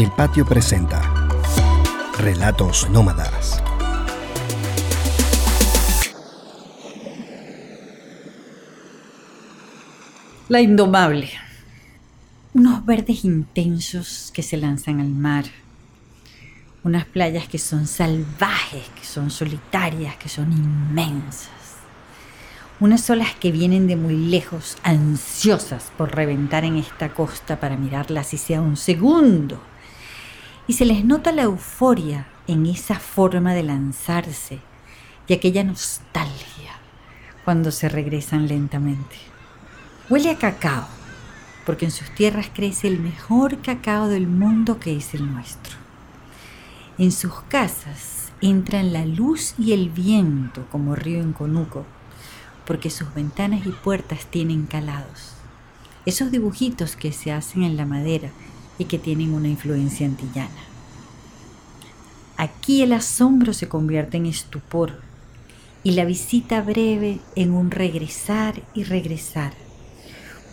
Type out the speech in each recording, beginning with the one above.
El Patio presenta Relatos Nómadas. La Indomable. Unos verdes intensos que se lanzan al mar. Unas playas que son salvajes, que son solitarias, que son inmensas. Unas olas que vienen de muy lejos, ansiosas por reventar en esta costa para mirarla si sea un segundo. Y se les nota la euforia en esa forma de lanzarse y aquella nostalgia cuando se regresan lentamente. Huele a cacao, porque en sus tierras crece el mejor cacao del mundo que es el nuestro. En sus casas entran la luz y el viento como río en Conuco, porque sus ventanas y puertas tienen calados. Esos dibujitos que se hacen en la madera y que tienen una influencia antillana. Aquí el asombro se convierte en estupor y la visita breve en un regresar y regresar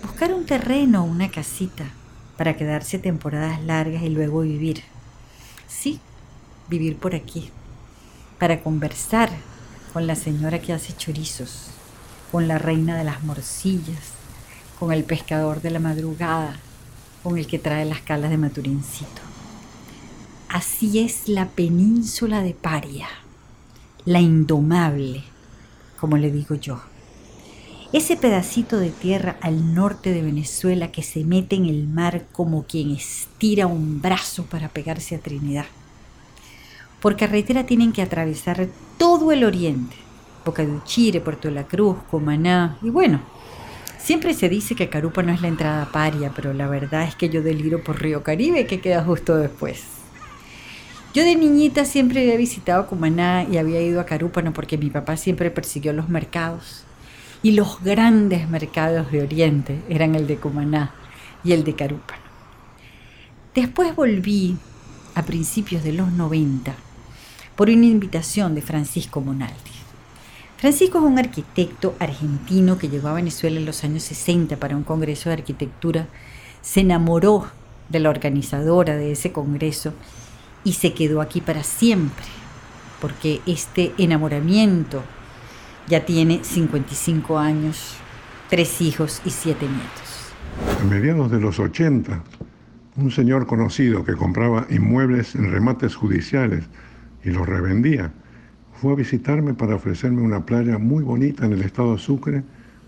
buscar un terreno o una casita para quedarse temporadas largas y luego vivir. Sí, vivir por aquí, para conversar con la señora que hace chorizos, con la reina de las morcillas, con el pescador de la madrugada, con el que trae las calas de Maturincito. Así es la península de Paria, la indomable, como le digo yo ese pedacito de tierra al norte de Venezuela que se mete en el mar como quien estira un brazo para pegarse a Trinidad. Por carretera tienen que atravesar todo el oriente, Boca de Uchire, Puerto de la Cruz, Comaná, y bueno, siempre se dice que Carupa no es la entrada paria, pero la verdad es que yo deliro por Río Caribe que queda justo después. Yo de niñita siempre había visitado Cumaná y había ido a Carúpano porque mi papá siempre persiguió los mercados y los grandes mercados de Oriente eran el de Cumaná y el de Carúpano. Después volví a principios de los 90 por una invitación de Francisco Monaldi. Francisco es un arquitecto argentino que llegó a Venezuela en los años 60 para un congreso de arquitectura, se enamoró de la organizadora de ese congreso y se quedó aquí para siempre, porque este enamoramiento ya tiene 55 años, tres hijos y siete nietos. A mediados de los 80, un señor conocido que compraba inmuebles en remates judiciales y los revendía, fue a visitarme para ofrecerme una playa muy bonita en el estado de Sucre,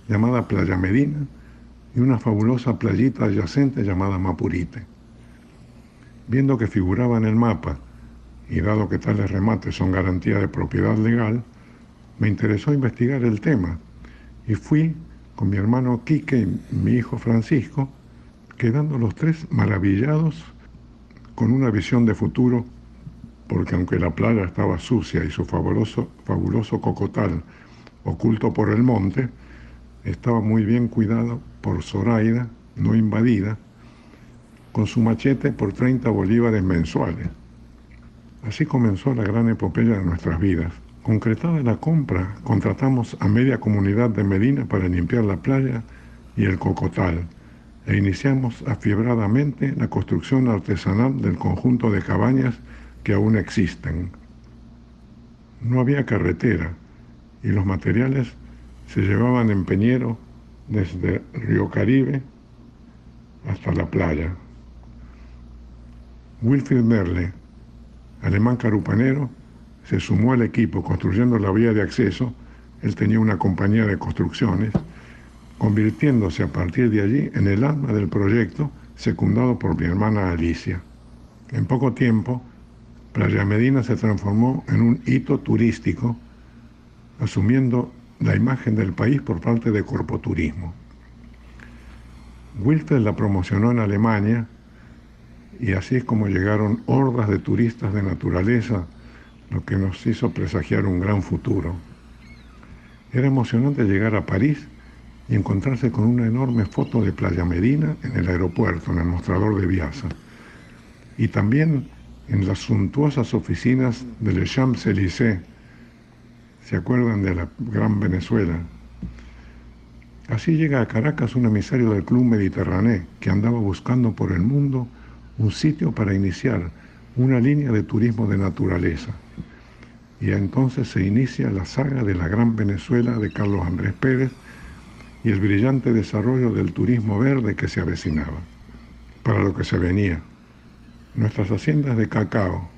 llamada Playa Medina, y una fabulosa playita adyacente llamada Mapurite. Viendo que figuraba en el mapa, y dado que tales remates son garantía de propiedad legal, me interesó investigar el tema y fui con mi hermano Quique y mi hijo Francisco, quedando los tres maravillados con una visión de futuro, porque aunque la playa estaba sucia y su fabuloso, cocotal oculto por el monte, estaba muy bien cuidado por Zoraida, no invadida, con su machete por 30 bolívares mensuales. Así comenzó la gran epopeya de nuestras vidas. Concretada la compra, contratamos a media comunidad de Medina para limpiar la playa y el cocotal e iniciamos afiebradamente la construcción artesanal del conjunto de cabañas que aún existen. No había carretera y los materiales se llevaban en peñero desde Río Caribe hasta la playa. Wilfried Merle, alemán carupanero, se sumó al equipo construyendo la vía de acceso, él tenía una compañía de construcciones, convirtiéndose a partir de allí en el alma del proyecto, secundado por mi hermana Alicia. En poco tiempo, Playa Medina se transformó en un hito turístico, asumiendo la imagen del país por parte de Corpoturismo. Wilfred la promocionó en Alemania y así es como llegaron hordas de turistas de naturaleza lo que nos hizo presagiar un gran futuro. Era emocionante llegar a París y encontrarse con una enorme foto de Playa Medina en el aeropuerto, en el mostrador de Viasa, y también en las suntuosas oficinas del Champs-Élysées. ¿Se acuerdan de la Gran Venezuela? Así llega a Caracas un emisario del Club Mediterráneo que andaba buscando por el mundo un sitio para iniciar una línea de turismo de naturaleza. Y entonces se inicia la saga de la Gran Venezuela de Carlos Andrés Pérez y el brillante desarrollo del turismo verde que se avecinaba, para lo que se venía. Nuestras haciendas de cacao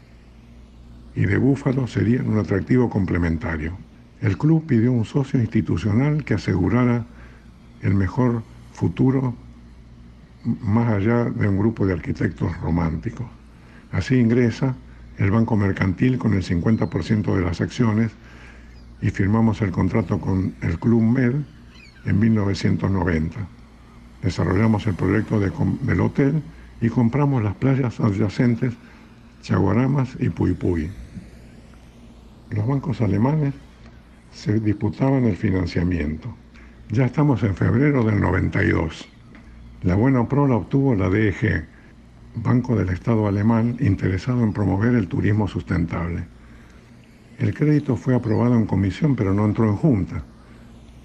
y de búfalo serían un atractivo complementario. El club pidió un socio institucional que asegurara el mejor futuro más allá de un grupo de arquitectos románticos. Así ingresa el Banco Mercantil con el 50% de las acciones y firmamos el contrato con el Club Med en 1990. Desarrollamos el proyecto del hotel y compramos las playas adyacentes Chaguaramas y Puy Los bancos alemanes se disputaban el financiamiento. Ya estamos en febrero del 92. La buena pro la obtuvo la DEG, Banco del Estado alemán interesado en promover el turismo sustentable. El crédito fue aprobado en comisión pero no entró en junta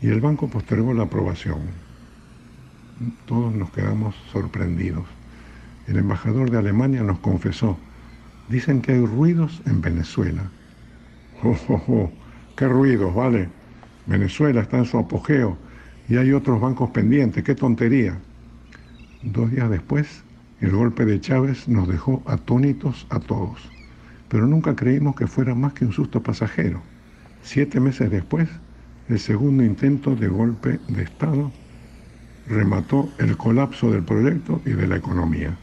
y el banco postergó la aprobación. Todos nos quedamos sorprendidos. El embajador de Alemania nos confesó, dicen que hay ruidos en Venezuela. ¡Oh, oh, oh! qué ruidos, vale! Venezuela está en su apogeo y hay otros bancos pendientes, qué tontería. Dos días después, el golpe de Chávez nos dejó atónitos a todos, pero nunca creímos que fuera más que un susto pasajero. Siete meses después, el segundo intento de golpe de Estado remató el colapso del proyecto y de la economía.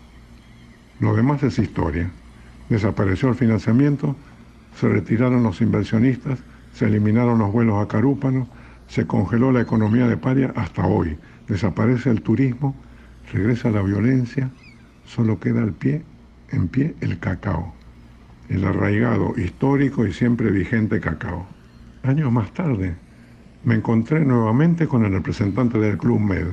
Lo demás es historia. Desapareció el financiamiento, se retiraron los inversionistas, se eliminaron los vuelos a Carúpano, se congeló la economía de Paria hasta hoy. Desaparece el turismo, regresa la violencia, solo queda al pie, en pie el cacao, el arraigado, histórico y siempre vigente cacao. Años más tarde, me encontré nuevamente con el representante del Club Med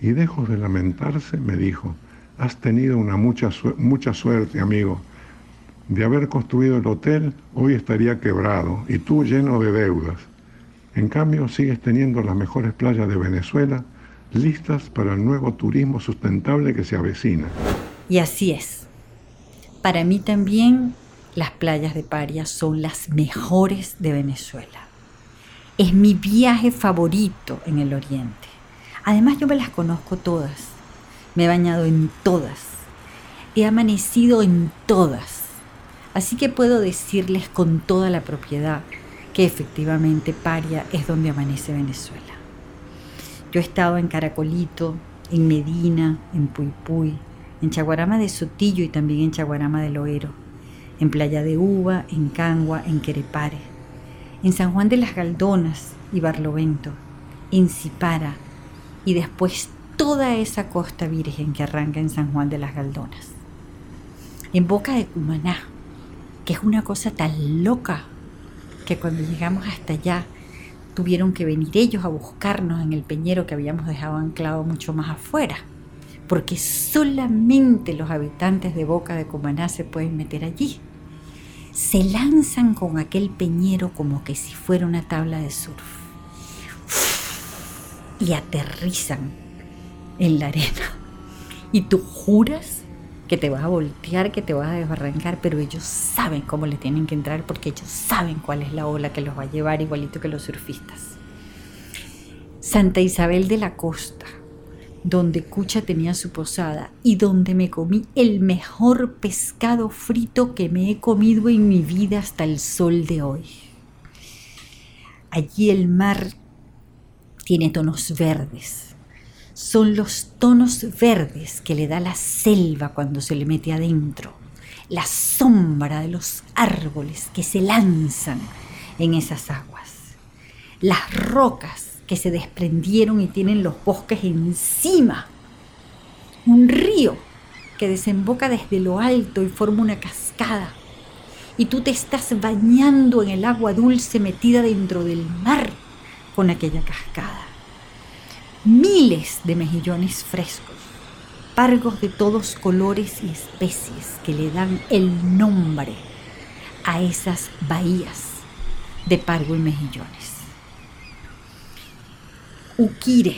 y lejos de lamentarse me dijo, has tenido una mucha, mucha suerte, amigo. De haber construido el hotel, hoy estaría quebrado y tú lleno de deudas. En cambio, sigues teniendo las mejores playas de Venezuela, listas para el nuevo turismo sustentable que se avecina. Y así es. Para mí también las playas de Paria son las mejores de Venezuela. Es mi viaje favorito en el Oriente. Además yo me las conozco todas. Me he bañado en todas. He amanecido en todas. Así que puedo decirles con toda la propiedad que efectivamente Paria es donde amanece Venezuela. Yo he estado en Caracolito, en Medina, en Puypuy, en Chaguarama de Sotillo y también en Chaguarama del Loero, en Playa de Uva, en Cangua, en Querepare, en San Juan de las Galdonas y Barlovento, en Cipara y después toda esa costa virgen que arranca en San Juan de las Galdonas. En Boca de Cumaná, que es una cosa tan loca que cuando llegamos hasta allá tuvieron que venir ellos a buscarnos en el peñero que habíamos dejado anclado mucho más afuera, porque solamente los habitantes de Boca de Cumaná se pueden meter allí. Se lanzan con aquel peñero como que si fuera una tabla de surf y aterrizan en la arena. Y tú juras que te vas a voltear, que te vas a desbarrancar, pero ellos saben cómo le tienen que entrar porque ellos saben cuál es la ola que los va a llevar igualito que los surfistas. Santa Isabel de la Costa, donde Cucha tenía su posada y donde me comí el mejor pescado frito que me he comido en mi vida hasta el sol de hoy. Allí el mar tiene tonos verdes, son los tonos verdes que le da la selva cuando se le mete adentro, la sombra de los árboles que se lanzan en esas aguas, las rocas que se desprendieron y tienen los bosques encima, un río que desemboca desde lo alto y forma una cascada, y tú te estás bañando en el agua dulce metida dentro del mar con aquella cascada miles de mejillones frescos, pargos de todos colores y especies que le dan el nombre a esas bahías de pargo y mejillones. Uquire,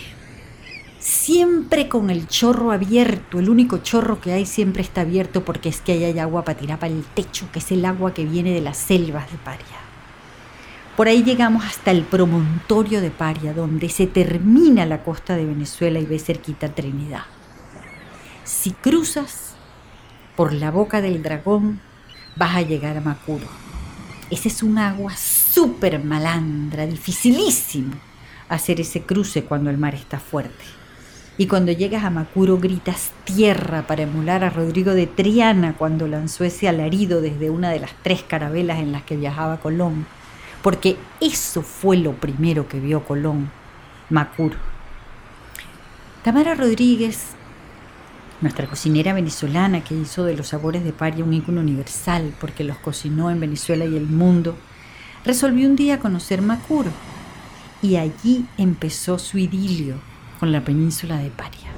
siempre con el chorro abierto, el único chorro que hay siempre está abierto porque es que ahí hay agua para tirar para el techo, que es el agua que viene de las selvas de Paria. Por ahí llegamos hasta el promontorio de Paria, donde se termina la costa de Venezuela y ves cerquita Trinidad. Si cruzas por la boca del dragón, vas a llegar a Macuro. Ese es un agua súper malandra, dificilísimo hacer ese cruce cuando el mar está fuerte. Y cuando llegas a Macuro gritas tierra para emular a Rodrigo de Triana cuando lanzó ese alarido desde una de las tres carabelas en las que viajaba Colón. Porque eso fue lo primero que vio Colón, Macuro. Tamara Rodríguez, nuestra cocinera venezolana que hizo de los sabores de Paria un ícono universal porque los cocinó en Venezuela y el mundo, resolvió un día conocer Macuro y allí empezó su idilio con la península de Paria.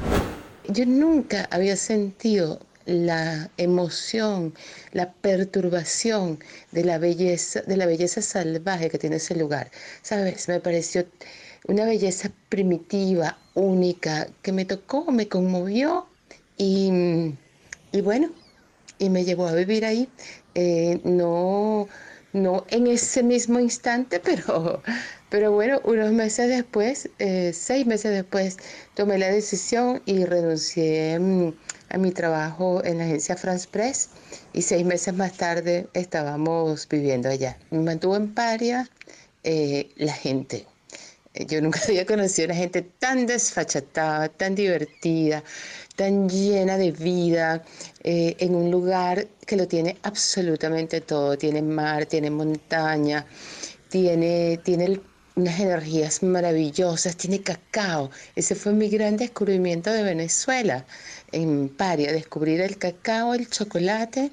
Yo nunca había sentido la emoción, la perturbación de la belleza, de la belleza salvaje que tiene ese lugar. Sabes, me pareció una belleza primitiva, única, que me tocó, me conmovió y, bueno, y me llevó a vivir ahí. Eh, no, no en ese mismo instante, pero, pero bueno, unos meses después, eh, seis meses después, tomé la decisión y renuncié mm, a mi trabajo en la agencia France Press y seis meses más tarde estábamos viviendo allá. Me mantuvo en paria eh, la gente. Yo nunca había conocido una gente tan desfachatada, tan divertida, tan llena de vida, eh, en un lugar que lo tiene absolutamente todo. Tiene mar, tiene montaña, tiene, tiene unas energías maravillosas, tiene cacao. Ese fue mi gran descubrimiento de Venezuela, en Paria, descubrir el cacao, el chocolate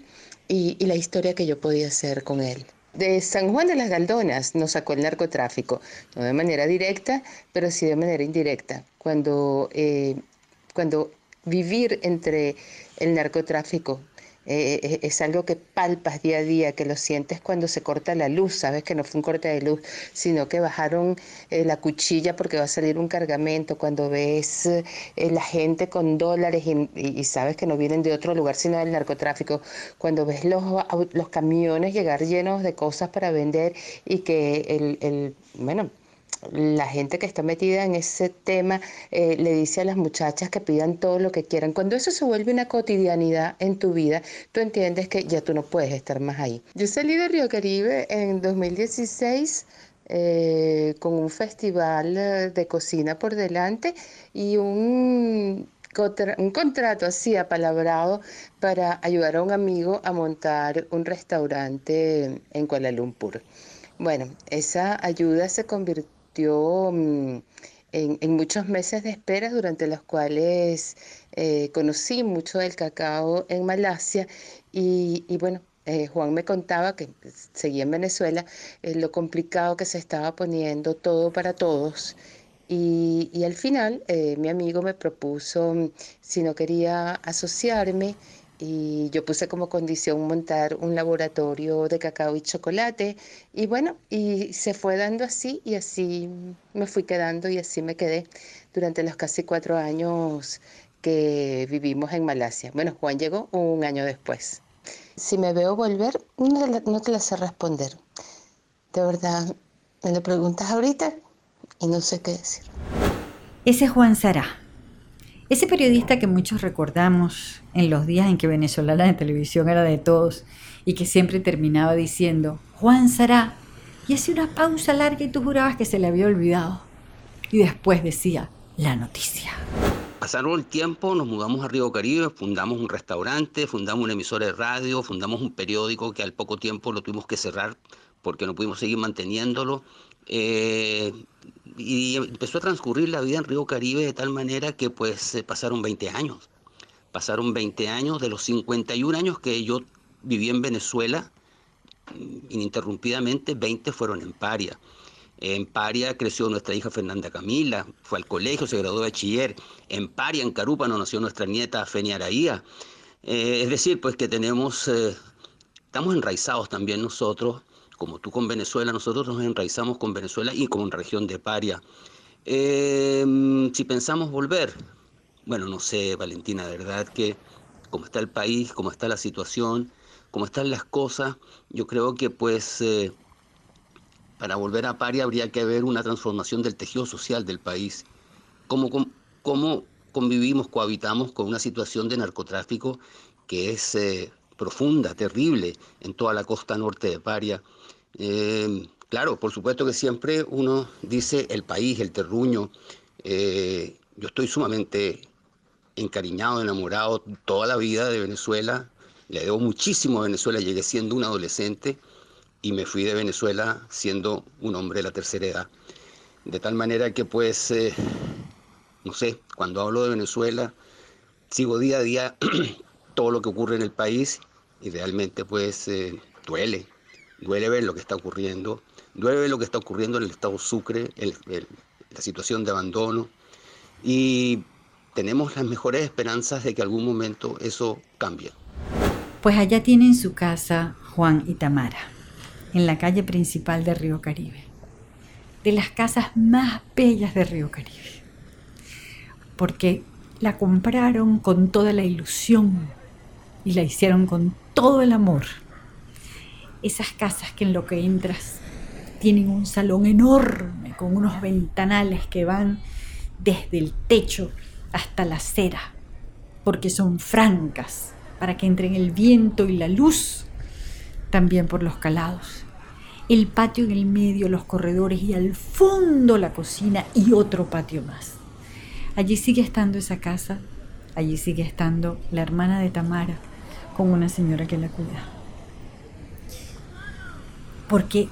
y, la historia que yo podía hacer con él. De San Juan de las Galdonas nos sacó el narcotráfico, no de manera directa, pero sí de manera indirecta. Cuando, eh, cuando vivir entre el narcotráfico eh, eh, es algo que palpas día a día, que lo sientes cuando se corta la luz, sabes que no fue un corte de luz, sino que bajaron eh, la cuchilla porque va a salir un cargamento, cuando ves la gente con dólares y, sabes que no vienen de otro lugar sino del narcotráfico, cuando ves los, los camiones llegar llenos de cosas para vender y que el, el bueno, la gente que está metida en ese tema eh, le dice a las muchachas que pidan todo lo que quieran. Cuando eso se vuelve una cotidianidad en tu vida, tú entiendes que ya tú no puedes estar más ahí. Yo salí de Río Caribe en 2016 eh, con un festival eh, de cocina por delante y un un contrato así apalabrado para ayudar a un amigo a montar un restaurante en Kuala Lumpur. Bueno, esa ayuda se convirtió Mm, en, muchos meses de espera durante los cuales eh, conocí mucho del cacao en Malasia y, bueno, eh, Juan me contaba que seguía en Venezuela, eh, lo complicado que se estaba poniendo todo para todos. Y, y al final mi amigo me propuso mm, si no quería asociarme y yo puse como condición montar un laboratorio de cacao y chocolate y bueno, y se fue dando así y así me fui quedando y así me quedé durante los casi cuatro años que vivimos en Malasia. Bueno, Juan llegó un año después. Si me veo volver, no, te la sé responder. De verdad, me lo preguntas ahorita y no sé qué decir. Ese es Juan Sará ese periodista que muchos recordamos en los días en que venezolana de televisión era de todos y que siempre terminaba diciendo, Juan Sará, y hacía una pausa larga y tú jurabas que se le había olvidado. Y después decía, la noticia. Pasaron el tiempo, nos mudamos a Río Caribe, fundamos un restaurante, fundamos una emisora de radio, fundamos un periódico que al poco tiempo lo tuvimos que cerrar porque no pudimos seguir manteniéndolo. Eh, y empezó a transcurrir la vida en Río Caribe de tal manera que pues se pasaron 20 años. Pasaron 20 años de los 51 años que yo viví en Venezuela, mm, ininterrumpidamente 20 fueron en Paria. En Paria creció nuestra hija Fernanda Camila, fue al colegio, se graduó de bachiller. En Paria, en Carúpano, nació nuestra nieta Fenia Araía. Eh, es decir, pues que tenemos, eh, estamos enraizados también nosotros como tú con Venezuela, nosotros nos enraizamos con Venezuela y con región de paria. Em, si pensamos volver, bueno, no sé, Valentina, de verdad que como está el país, como está la situación, como están las cosas, yo creo que pues eh, para volver a Pari habría que haber una transformación del tejido social del país. Cómo, cómo convivimos, cohabitamos con una situación de narcotráfico que es eh, profunda, terrible en toda la costa norte de Paria. Eh, claro, por supuesto que siempre uno dice el país, el terruño. yo estoy sumamente encariñado, enamorado toda la vida de Venezuela. Le debo muchísimo a Venezuela. Llegué siendo un adolescente y me fui de Venezuela siendo un hombre de la tercera edad. De tal manera que pues, eh, no sé, cuando hablo de Venezuela, sigo día a día todo lo que ocurre en el país y realmente pues eh, duele, duele ver lo que está ocurriendo, duele ver lo que está ocurriendo en el estado Sucre, la situación de abandono y tenemos las mejores esperanzas de que algún momento eso cambie. Pues allá tienen su casa Juan y Tamara, en la calle principal de Río Caribe, de las casas más bellas de Río Caribe, porque la compraron con toda la ilusión y la hicieron con todo el amor. Esas casas que en lo que entras tienen un salón enorme con unos ventanales que van desde el techo hasta la acera, porque son francas para que entren el viento y la luz, también por los calados. El patio en el medio, los corredores y al fondo la cocina y otro patio más. Allí sigue estando esa casa, allí sigue estando la hermana de Tamara con una señora que la cuida. Porque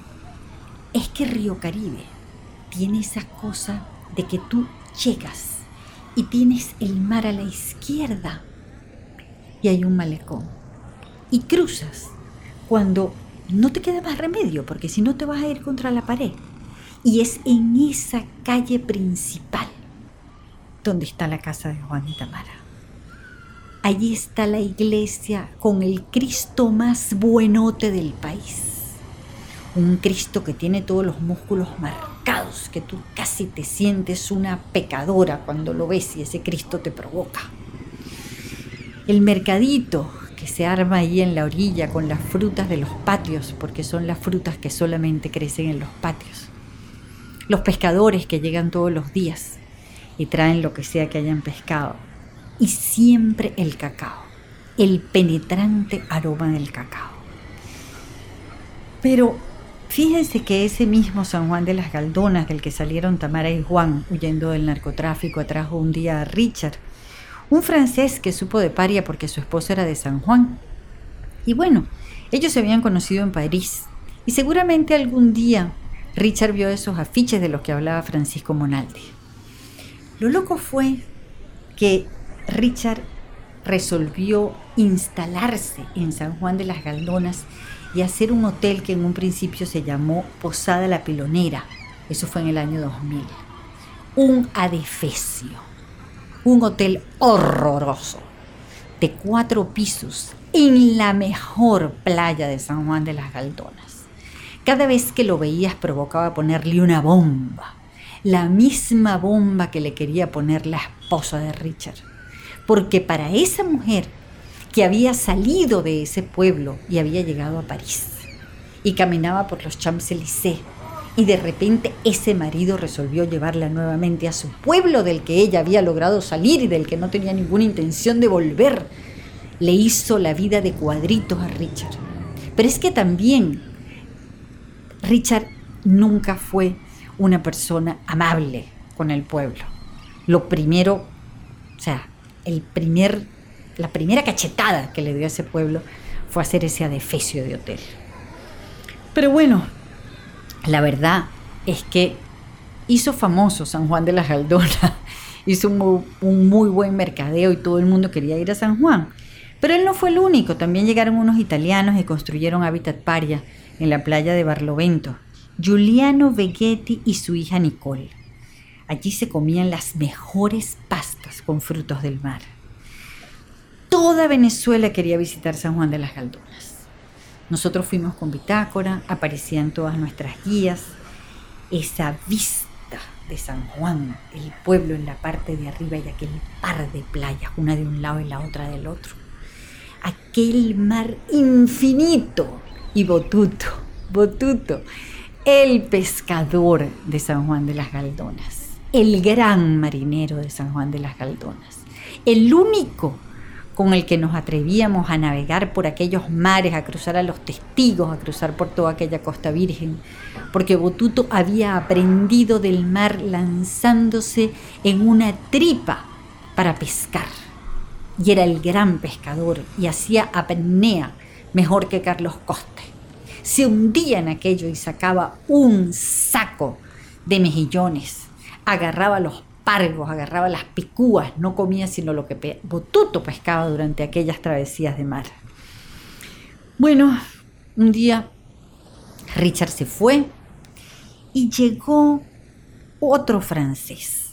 es que Río Caribe tiene esa cosa de que tú llegas y tienes el mar a la izquierda y hay un malecón. Y cruzas cuando no te queda más remedio, porque si no te vas a ir contra la pared. Y es en esa calle principal donde está la casa de Juan y Tamara. Allí está la iglesia con el Cristo más buenote del país un Cristo que tiene todos los músculos marcados, que tú casi te sientes una pecadora cuando lo ves y ese Cristo te provoca. El mercadito que se arma ahí en la orilla con las frutas de los patios, porque son las frutas que solamente crecen en los patios. Los pescadores que llegan todos los días y traen lo que sea que hayan pescado. Y siempre el cacao, el penetrante aroma del cacao. Pero Fíjense que ese mismo San Juan de las Galdonas del que salieron Tamara y Juan huyendo del narcotráfico atrajo un día a Richard, un francés que supo de paria porque su esposa era de San Juan. Y bueno, ellos se habían conocido en París y seguramente algún día Richard vio esos afiches de los que hablaba Francisco Monaldi. Lo loco fue que Richard resolvió instalarse en San Juan de las Galdonas y hacer un hotel que en un principio se llamó Posada La Pilonera. Eso fue en el año 2000. Un adefesio. Un hotel horroroso. De cuatro pisos en la mejor playa de San Juan de las Galdonas. Cada vez que lo veías provocaba ponerle una bomba. La misma bomba que le quería poner la esposa de Richard. Porque para esa mujer que había salido de ese pueblo y había llegado a París. Y caminaba por los Champs-Élysées. Y de repente ese marido resolvió llevarla nuevamente a su pueblo del que ella había logrado salir y del que no tenía ninguna intención de volver. Le hizo la vida de cuadritos a Richard. Pero es que también Richard nunca fue una persona amable con el pueblo. Lo primero, o sea, el primer la primera cachetada que le dio a ese pueblo fue hacer ese adefesio de hotel. Pero bueno, la verdad es que hizo famoso San Juan de la Galdonas, hizo un, muy buen mercadeo y todo el mundo quería ir a San Juan. Pero él no fue el único, también llegaron unos italianos y construyeron Habitat Paria en la playa de Barlovento. Giuliano Veghetti y su hija Nicole. Allí se comían las mejores pastas con frutos del mar. Toda Venezuela quería visitar San Juan de las Galdonas. Nosotros fuimos con bitácora, aparecían todas nuestras guías. Esa vista de San Juan, el pueblo en la parte de arriba y aquel par de playas, una de un lado y la otra del otro. Aquel mar infinito y Botuto, Botuto, el pescador de San Juan de las Galdonas, el gran marinero de San Juan de las Galdonas, el único con el que nos atrevíamos a navegar por aquellos mares, a cruzar a los testigos, a cruzar por toda aquella costa virgen, porque Botuto había aprendido del mar lanzándose en una tripa para pescar. Y era el gran pescador y hacía apnea mejor que Carlos Coste. Se hundía en aquello y sacaba un saco de mejillones, agarraba los agarraba las picúas, no comía sino lo que Botuto pescaba durante aquellas travesías de mar. Bueno, un día Richard se fue y llegó otro francés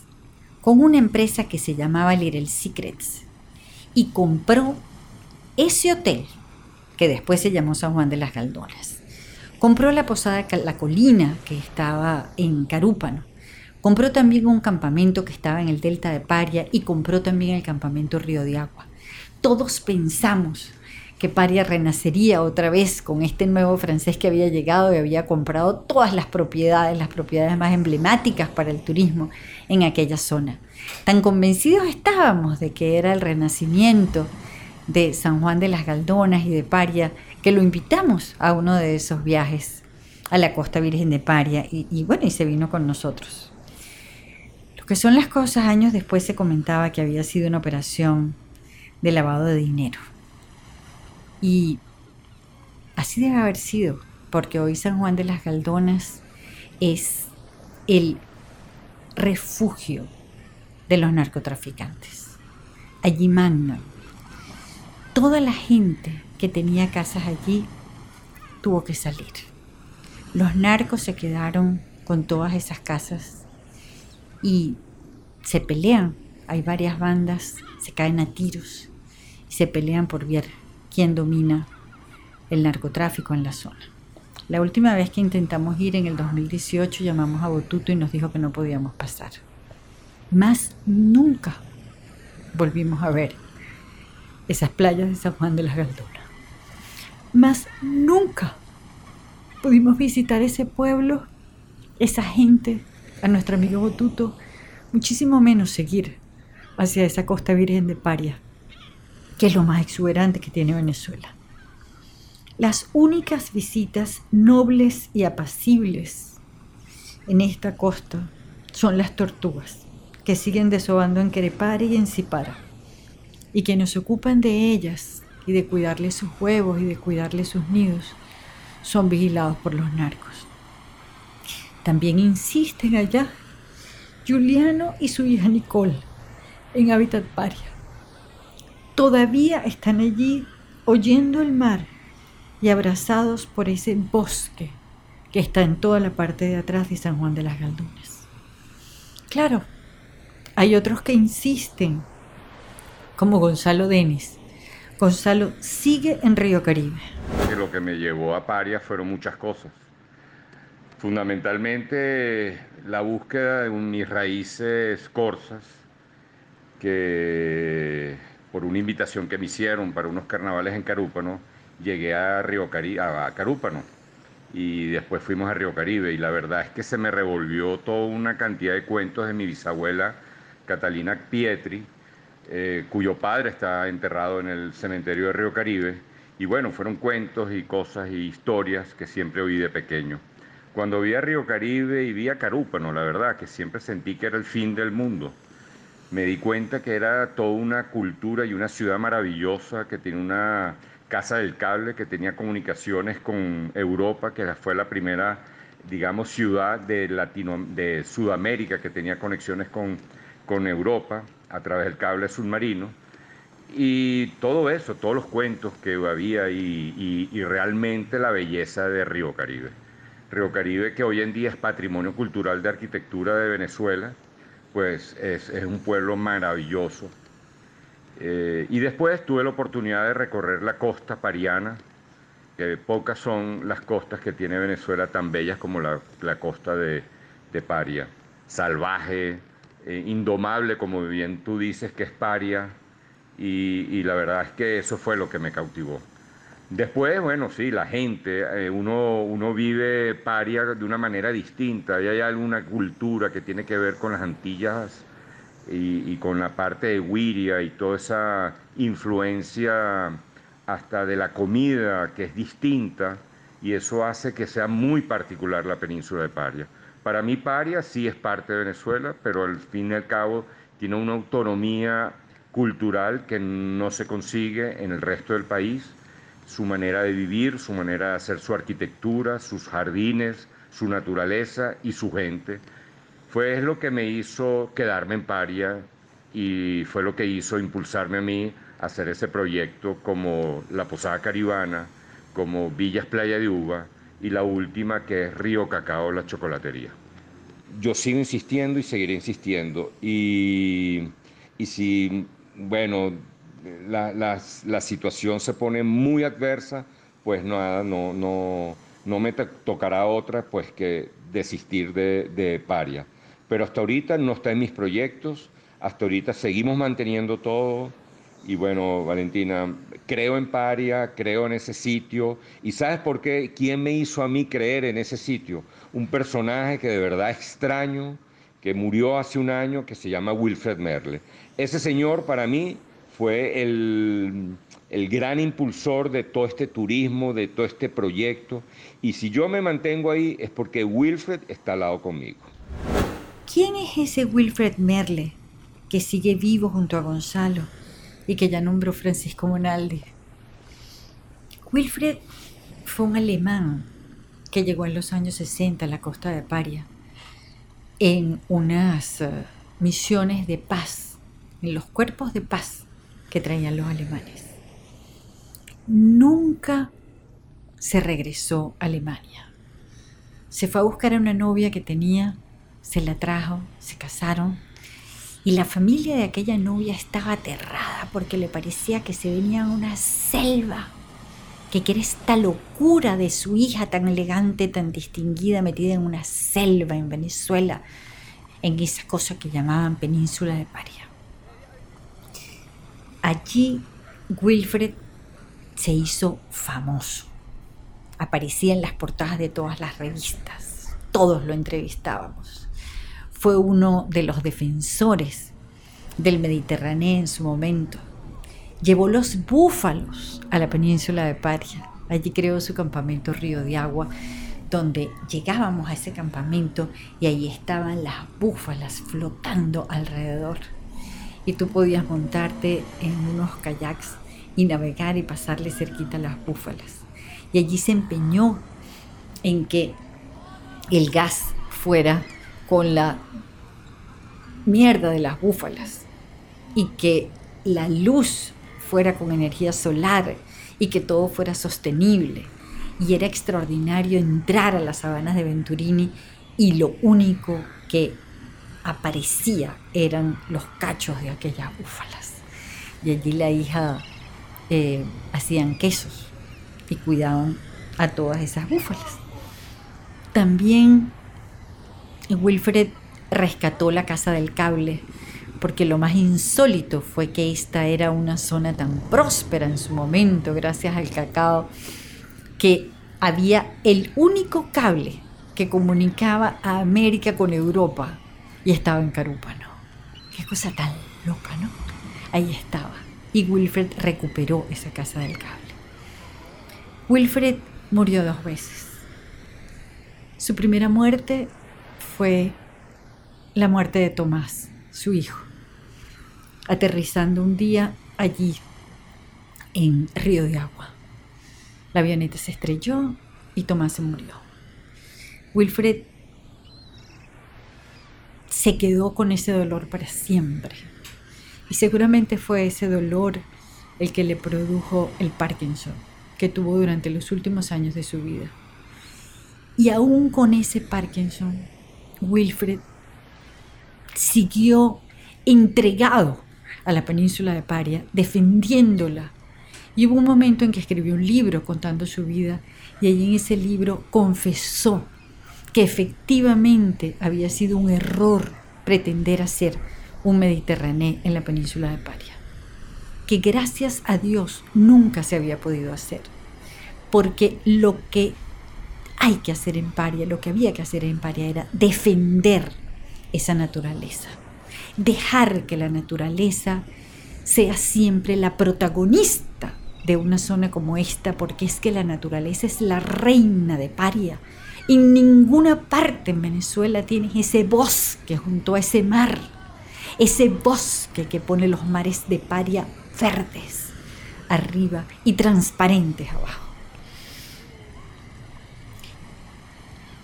con una empresa que se llamaba Little Secrets y compró ese hotel que después se llamó San Juan de las Galdonas. Compró la posada La Colina que estaba en Carúpano Compró también un campamento que estaba en el delta de Paria y compró también el campamento Río de Agua. Todos pensamos que Paria renacería otra vez con este nuevo francés que había llegado y había comprado todas las propiedades, las propiedades más emblemáticas para el turismo en aquella zona. Tan convencidos estábamos de que era el renacimiento de San Juan de las Galdonas y de Paria que lo invitamos a uno de esos viajes a la costa virgen de Paria y, y bueno, y se vino con nosotros que son las cosas, años después se comentaba que había sido una operación de lavado de dinero. Y así debe haber sido, porque hoy San Juan de las Galdonas es el refugio de los narcotraficantes. Allí magno. Toda la gente que tenía casas allí tuvo que salir. Los narcos se quedaron con todas esas casas y se pelean. Hay varias bandas, se caen a tiros y se pelean por ver quién domina el narcotráfico en la zona. La última vez que intentamos ir en el 2018 llamamos a Botuto y nos dijo que no podíamos pasar. Más nunca volvimos a ver esas playas de San Juan de las Galdonas. Más nunca pudimos visitar ese pueblo, esa gente a nuestro amigo Botuto, muchísimo menos seguir hacia esa costa virgen de Paria, que es lo más exuberante que tiene Venezuela. Las únicas visitas nobles y apacibles en esta costa son las tortugas, que siguen desobando en Querepare y en Cipara, y quienes se ocupan de ellas y de cuidarles sus huevos y de cuidarles sus nidos son vigilados por los narcos. También insisten allá Juliano y su hija Nicole en Hábitat Paria. Todavía están allí oyendo el mar y abrazados por ese bosque que está en toda la parte de atrás de San Juan de las Galdunas. Claro, hay otros que insisten, como Gonzalo Denis. Gonzalo sigue en Río Caribe. lo que me llevó a Paria fueron muchas cosas Fundamentalmente la búsqueda de mis raíces corsas, que por una invitación que me hicieron para unos carnavales en Carúpano, llegué a Río Cari a Carúpano y después fuimos a Río Caribe y la verdad es que se me revolvió toda una cantidad de cuentos de mi bisabuela Catalina Pietri, eh, cuyo padre está enterrado en el cementerio de Río Caribe y bueno, fueron cuentos y cosas y historias que siempre oí de pequeño. Cuando vi a Río Caribe y vi a Carúpano, la verdad, que siempre sentí que era el fin del mundo, me di cuenta que era toda una cultura y una ciudad maravillosa, que tiene una casa del cable, que tenía comunicaciones con Europa, que fue la primera, digamos, ciudad de, Latino, de Sudamérica que tenía conexiones con, con Europa a través del cable submarino. Y todo eso, todos los cuentos que había y realmente la belleza de Río Caribe. Río Caribe, que hoy en día es patrimonio cultural de arquitectura de Venezuela, pues es, un pueblo maravilloso. Eh, y después tuve la oportunidad de recorrer la costa pariana, que pocas son las costas que tiene Venezuela tan bellas como la, costa de, Paria. salvaje, eh, indomable, como bien tú dices, que es paria, y, la verdad es que eso fue lo que me cautivó. Después, bueno, sí, la gente, eh, uno, uno vive paria de una manera distinta, y hay alguna cultura que tiene que ver con las Antillas y, con la parte de Wiria y toda esa influencia hasta de la comida que es distinta y eso hace que sea muy particular la península de Paria. Para mí Paria sí es parte de Venezuela, pero al fin y al cabo tiene una autonomía cultural que no se consigue en el resto del país, su manera de vivir, su manera de hacer su arquitectura, sus jardines, su naturaleza y su gente. Fue lo que me hizo quedarme en Paria y fue lo que hizo impulsarme a mí a hacer ese proyecto como la Posada Caribana, como Villas Playa de Uva y la última que es Río Cacao, la chocolatería. Yo sigo insistiendo y seguiré insistiendo. Y, y si, bueno, la, la, situación se pone muy adversa, pues nada, no, no, no me tocará otra pues que desistir de, de paria. Pero hasta ahorita no está en mis proyectos, hasta ahorita seguimos manteniendo todo. Y bueno, Valentina, creo en Paria, creo en ese sitio. ¿Y sabes por qué? ¿Quién me hizo a mí creer en ese sitio? Un personaje que de verdad extraño, que murió hace un año, que se llama Wilfred Merle. Ese señor para mí fue el, el gran impulsor de todo este turismo, de todo este proyecto. Y si yo me mantengo ahí es porque Wilfred está al lado conmigo. ¿Quién es ese Wilfred Merle que sigue vivo junto a Gonzalo y que ya nombró Francisco Monaldi? Wilfred fue un alemán que llegó en los años 60 a la costa de Paria en unas eh, misiones de paz, en los cuerpos de paz que traían los alemanes. Nunca se regresó a Alemania. Se fue a buscar a una novia que tenía se la trajo, se casaron y la familia de aquella novia estaba aterrada porque le parecía que se venía una selva, que era esta locura de su hija tan elegante, tan distinguida, metida en una selva en Venezuela, en esa cosa que llamaban Península de Paria. Allí Wilfred se hizo famoso. Aparecía en las portadas de todas las revistas. Todos lo entrevistábamos fue uno de los defensores del Mediterráneo en su momento. Llevó los búfalos a la península de Paria. Allí creó su campamento Río de Agua, donde llegábamos a ese campamento y ahí estaban las búfalas flotando alrededor. Y tú podías montarte en unos kayaks y navegar y pasarle cerquita a las búfalas. Y allí se empeñó en que el gas fuera con la mierda de las búfalas y que la luz fuera con energía solar y que todo fuera sostenible. Y era extraordinario entrar a las sabanas de Venturini y lo único que aparecía eran los cachos de aquellas búfalas. Y allí la hija eh, hacían quesos y cuidaban a todas esas búfalas. También Wilfred rescató la casa del cable, porque lo más insólito fue que esta era una zona tan próspera en su momento, gracias al cacao, que había el único cable que comunicaba a América con Europa y estaba en Carúpano. Qué cosa tan loca, ¿no? Ahí estaba. Y Wilfred recuperó esa casa del cable. Wilfred murió dos veces. Su primera muerte fue la muerte de Tomás, su hijo, aterrizando un día allí en Río de Agua. La avioneta se estrelló y Tomás se murió. Wilfred se quedó con ese dolor para siempre. Y seguramente fue ese dolor el que le produjo el Parkinson que tuvo durante los últimos años de su vida. Y aún con ese Parkinson, Wilfred siguió entregado a la península de Paria, defendiéndola. Y hubo un momento en que escribió un libro contando su vida y allí en ese libro confesó que efectivamente había sido un error pretender hacer un Mediterráneo en la península de Paria, que gracias a Dios nunca se había podido hacer, porque lo que hay que hacer en Paria, lo que había que hacer en Paria era defender esa naturaleza, dejar que la naturaleza sea siempre la protagonista de una zona como esta, porque es que la naturaleza es la reina de Paria. En ninguna parte en Venezuela tienes ese bosque junto a ese mar, ese bosque que pone los mares de Paria verdes arriba y transparentes abajo.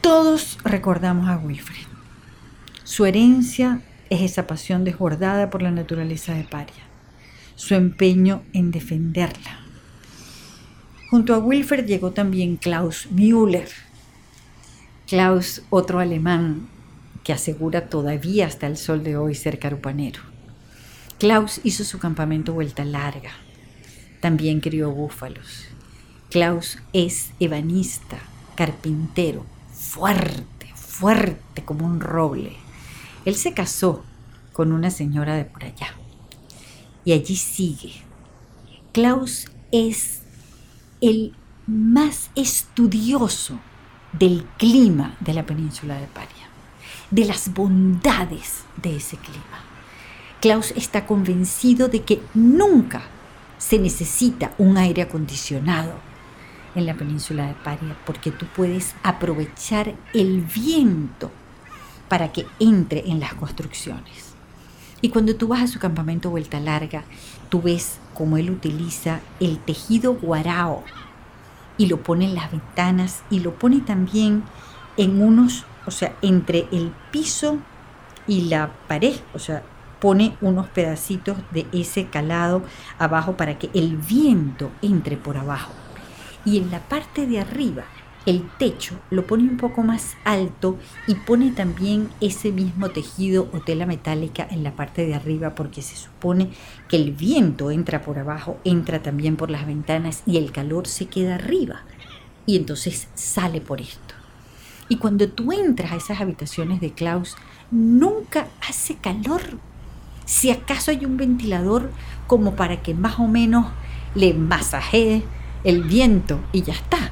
Todos recordamos a Wilfred. Su herencia es esa pasión desbordada por la naturaleza de Paria, su empeño en defenderla. Junto a Wilfred llegó también Klaus Müller. Klaus, otro alemán que asegura todavía hasta el sol de hoy ser carupanero. Klaus hizo su campamento vuelta larga. También crió búfalos. Klaus es ebanista, carpintero, fuerte, fuerte como un roble. Él se casó con una señora de por allá. Y allí sigue. Klaus es el más estudioso del clima de la península de Paria, de las bondades de ese clima. Klaus está convencido de que nunca se necesita un aire acondicionado en la península de Paria porque tú puedes aprovechar el viento para que entre en las construcciones. Y cuando tú vas a su campamento vuelta larga, tú ves cómo él utiliza el tejido guarao y lo pone en las ventanas y lo pone también en unos, o sea, entre el piso y la pared, o sea, pone unos pedacitos de ese calado abajo para que el viento entre por abajo. Y en la parte de arriba el techo lo pone un poco más alto y pone también ese mismo tejido o tela metálica en la parte de arriba porque se supone que el viento entra por abajo, entra también por las ventanas y el calor se queda arriba y entonces sale por esto. Y cuando tú entras a esas habitaciones de Klaus, nunca hace calor. Si acaso hay un ventilador como para que más o menos le masajee el viento y ya está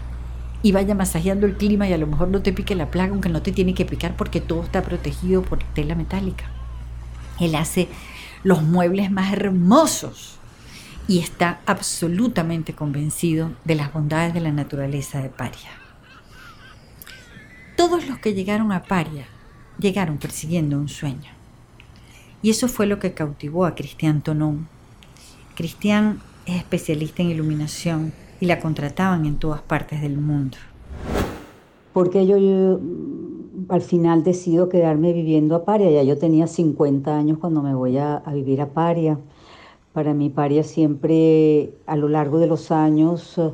y vaya masajeando el clima y a lo mejor no te pique la plaga, aunque no te tiene que picar porque todo está protegido por tela metálica. Él hace los muebles más hermosos y está absolutamente convencido de las bondades de la naturaleza de Paria. Todos los que llegaron a Paria llegaron persiguiendo un sueño. Y eso fue lo que cautivó a Cristian Tonón. Cristian es especialista en iluminación y la contrataban en todas partes del mundo. Porque yo, mm, al final decido quedarme viviendo a Paria. Ya yo tenía 50 años cuando me voy a, vivir a Paria. Para mí Paria siempre a lo largo de los años eh,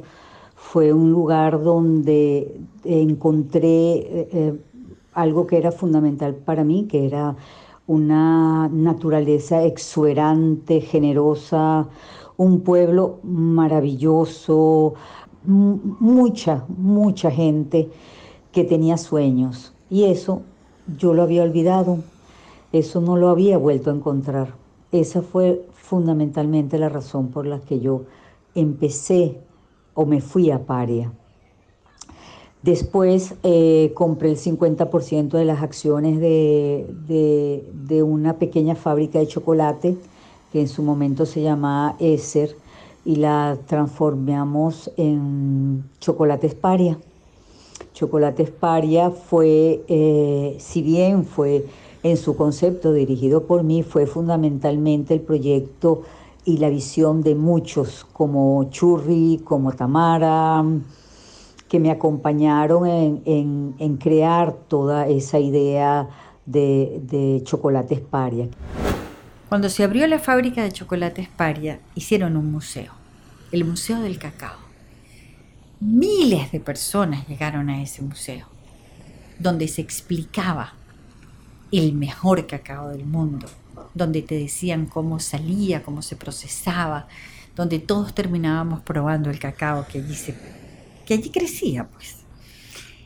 fue un lugar donde encontré eh, eh, algo que era fundamental para mí, que era una naturaleza exuberante, generosa, un pueblo maravilloso, mucha, mucha gente que tenía sueños. Y eso yo lo había olvidado, eso no lo había vuelto a encontrar. Esa fue fundamentalmente la razón por la que yo empecé o me fui a Paria. Después eh, compré el 50% de las acciones de, de una pequeña fábrica de chocolate que en su momento se llamaba Eser, y la transformamos en Chocolate Esparia. Chocolate Esparia fue, eh, si bien fue en su concepto dirigido por mí, fue fundamentalmente el proyecto y la visión de muchos, como Churri, como Tamara, que me acompañaron en, crear toda esa idea de, de Chocolate Esparia. Cuando se abrió la fábrica de chocolates Paria, hicieron un museo, el Museo del Cacao. Miles de personas llegaron a ese museo, donde se explicaba el mejor cacao del mundo, donde te decían cómo salía, cómo se procesaba, donde todos terminábamos probando el cacao que allí, que allí crecía, pues.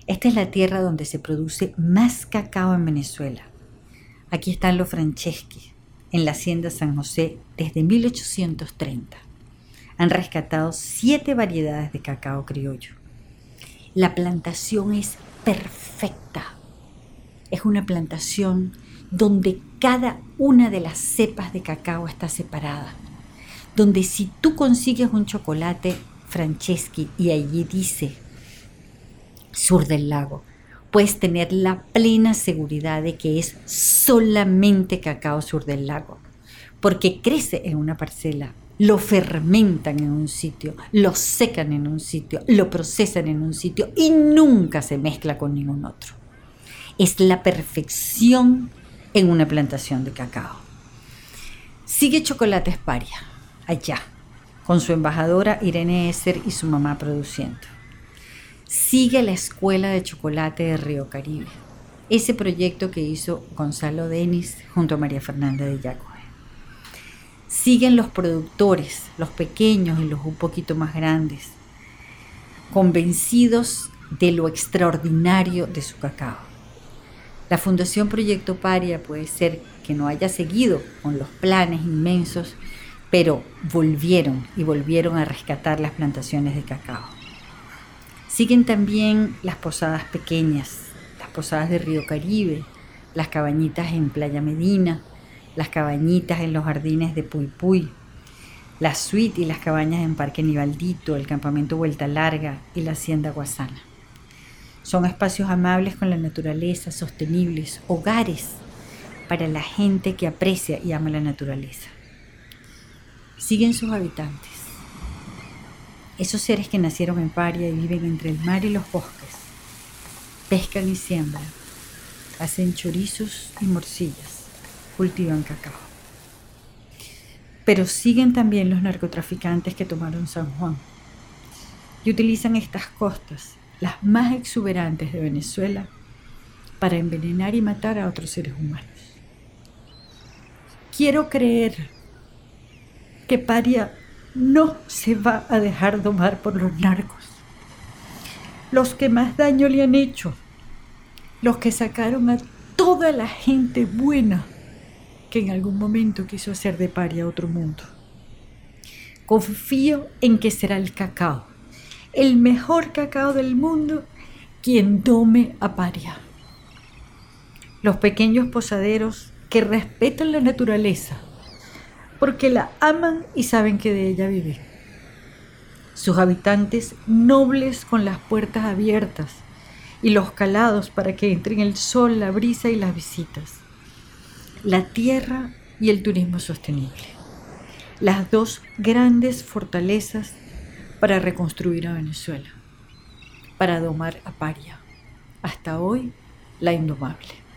Esta es la tierra donde se produce más cacao en Venezuela. Aquí están los Franceschi, en la hacienda San José desde 1830. Han rescatado siete variedades de cacao criollo. La plantación es perfecta. Es una plantación donde cada una de las cepas de cacao está separada. Donde si tú consigues un chocolate Franceschi y allí dice sur del lago, puedes tener la plena seguridad de que es solamente cacao sur del lago, porque crece en una parcela, lo fermentan en un sitio, lo secan en un sitio, lo procesan en un sitio y nunca se mezcla con ningún otro. Es la perfección en una plantación de cacao. Sigue Chocolate Esparia, allá, con su embajadora Irene Esser y su mamá produciendo. Sigue la Escuela de Chocolate de Río Caribe, ese proyecto que hizo Gonzalo Denis junto a María Fernanda de Yacobe. Siguen los productores, los pequeños y los un poquito más grandes, convencidos de lo extraordinario de su cacao. La Fundación Proyecto Paria puede ser que no haya seguido con los planes inmensos, pero volvieron y volvieron a rescatar las plantaciones de cacao. Siguen también las posadas pequeñas, las posadas de Río Caribe, las cabañitas en Playa Medina, las cabañitas en los jardines de Puy la suite y las cabañas en Parque Nivaldito, el campamento Vuelta Larga y la Hacienda Guasana. Son espacios amables con la naturaleza, sostenibles, hogares para la gente que aprecia y ama la naturaleza. Siguen sus habitantes, esos seres que nacieron en Paria y viven entre el mar y los bosques, pescan y siembran, hacen chorizos y morcillas, cultivan cacao. Pero siguen también los narcotraficantes que tomaron San Juan y utilizan estas costas las más exuberantes de Venezuela para envenenar y matar a otros seres humanos. Quiero creer que Paria no se va a dejar domar por los narcos, los que más daño le han hecho, los que sacaron a toda la gente buena que en algún momento quiso hacer de Paria otro mundo. Confío en que será el cacao el mejor cacao del mundo quien tome a paria. Los pequeños posaderos que respetan la naturaleza, porque la aman y saben que de ella viven. Sus habitantes nobles con las puertas abiertas y los calados para que entren el sol, la brisa y las visitas. La tierra y el turismo sostenible. Las dos grandes fortalezas para reconstruir a Venezuela, para domar a Paria, hasta hoy la indomable.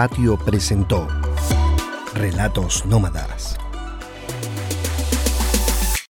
Patio presentó Relatos Nómadas.